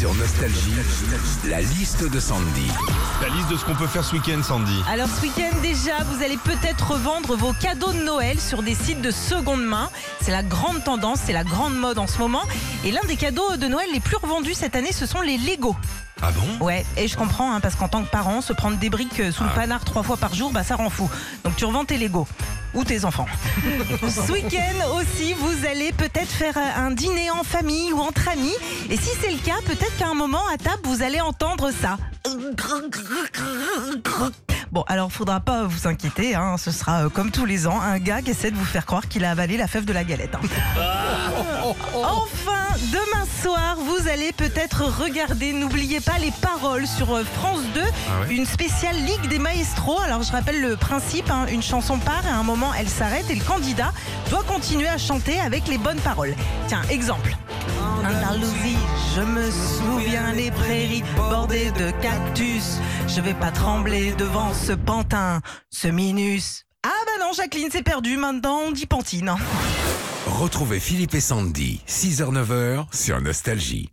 Sur Nostalgie, la liste de Sandy. La liste de ce qu'on peut faire ce week-end, Sandy. Alors ce week-end déjà, vous allez peut-être revendre vos cadeaux de Noël sur des sites de seconde main. C'est la grande tendance, c'est la grande mode en ce moment. Et l'un des cadeaux de Noël les plus revendus cette année, ce sont les Lego. Ah bon? Ouais, et je comprends, hein, parce qu'en tant que parent, se prendre des briques euh, sous le panard trois fois par jour, bah ça rend fou. Donc tu revends tes Lego. Ou tes enfants. Ce week-end aussi, vous allez peut-être faire un dîner en famille ou entre amis. Et si c'est le cas, peut-être qu'à un moment à table, vous allez entendre ça. Bon, alors faudra pas vous inquiéter, hein, ce sera euh, comme tous les ans, un gars qui essaie de vous faire croire qu'il a avalé la fève de la galette. hein. Enfin, demain soir, vous allez peut-être regarder, n'oubliez pas les paroles sur euh, France 2, ouais une spéciale Ligue des Maestros. Alors je rappelle le principe, hein, une chanson part et à un moment elle s'arrête et le candidat doit continuer à chanter avec les bonnes paroles. Tiens, exemple. Andalousie, je me souviens les prairies bordées de cactus. Je vais pas trembler devant ce pantin, ce minus. Ah bah non, Jacqueline, c'est perdu. Maintenant, on dit pantine. Retrouvez Philippe et Sandy, 6h-9h sur Nostalgie.